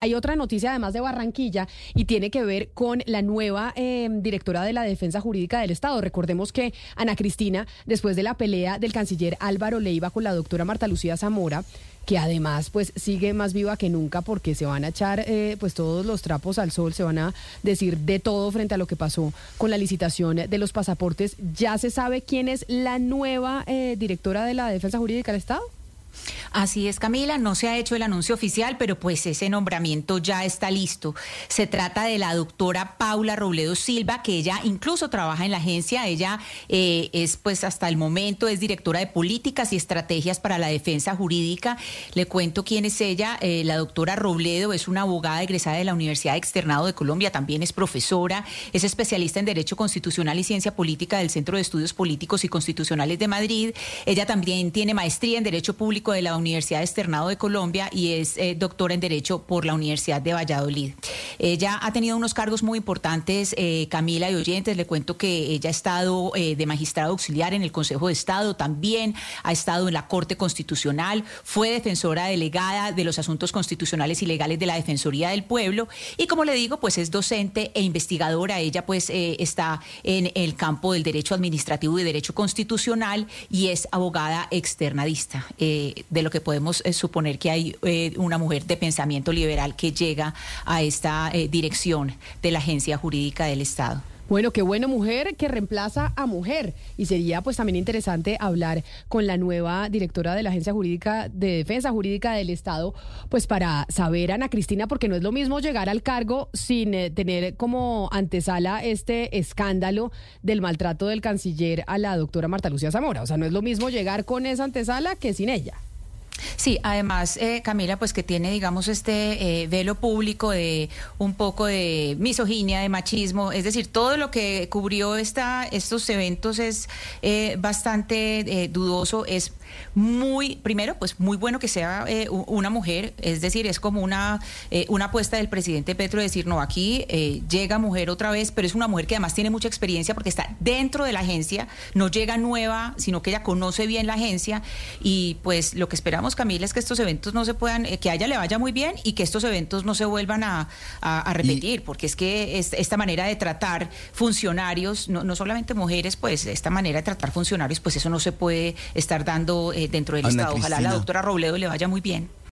Hay otra noticia además de Barranquilla y tiene que ver con la nueva eh, directora de la Defensa Jurídica del Estado. Recordemos que Ana Cristina, después de la pelea del canciller Álvaro Leiva con la doctora Marta Lucía Zamora, que además pues sigue más viva que nunca porque se van a echar eh, pues todos los trapos al sol, se van a decir de todo frente a lo que pasó con la licitación de los pasaportes. ¿Ya se sabe quién es la nueva eh, directora de la Defensa Jurídica del Estado? Así es, Camila, no se ha hecho el anuncio oficial, pero pues ese nombramiento ya está listo. Se trata de la doctora Paula Robledo Silva, que ella incluso trabaja en la agencia. Ella eh, es pues hasta el momento es directora de políticas y estrategias para la defensa jurídica. Le cuento quién es ella. Eh, la doctora Robledo es una abogada egresada de la Universidad Externado de Colombia, también es profesora, es especialista en Derecho Constitucional y Ciencia Política del Centro de Estudios Políticos y Constitucionales de Madrid. Ella también tiene maestría en Derecho Público de la Universidad Externado de Colombia y es eh, doctora en Derecho por la Universidad de Valladolid. Ella ha tenido unos cargos muy importantes, eh, Camila y oyentes. Le cuento que ella ha estado eh, de magistrado auxiliar en el Consejo de Estado, también ha estado en la Corte Constitucional, fue defensora delegada de los asuntos constitucionales y legales de la Defensoría del Pueblo y como le digo, pues es docente e investigadora. Ella pues está en el campo del derecho administrativo y derecho constitucional y es abogada externadista de lo que podemos eh, suponer que hay eh, una mujer de pensamiento liberal que llega a esta eh, dirección de la Agencia Jurídica del Estado. Bueno, qué buena mujer que reemplaza a mujer. Y sería pues también interesante hablar con la nueva directora de la Agencia Jurídica de Defensa Jurídica del Estado, pues para saber, Ana Cristina, porque no es lo mismo llegar al cargo sin tener como antesala este escándalo del maltrato del canciller a la doctora Marta Lucía Zamora. O sea, no es lo mismo llegar con esa antesala que sin ella. Sí, además, eh, Camila, pues que tiene, digamos, este eh, velo público de un poco de misoginia, de machismo, es decir, todo lo que cubrió esta, estos eventos es eh, bastante dudoso, es muy, primero, pues muy bueno que sea una mujer, es decir, es como una, una apuesta del presidente Petro de decir, no, aquí llega mujer otra vez, pero es una mujer que además tiene mucha experiencia porque está dentro de la agencia, no llega nueva, sino que ella conoce bien la agencia. Y pues lo que esperamos Camila, es que estos eventos no se puedan, eh, que a ella le vaya muy bien y que estos eventos no se vuelvan a, repetir, porque es que esta manera de tratar funcionarios, no, solamente mujeres, pues esta manera de tratar funcionarios, pues eso no se puede estar dando eh, dentro del Estado. Ojalá la doctora Robledo le vaya muy bien.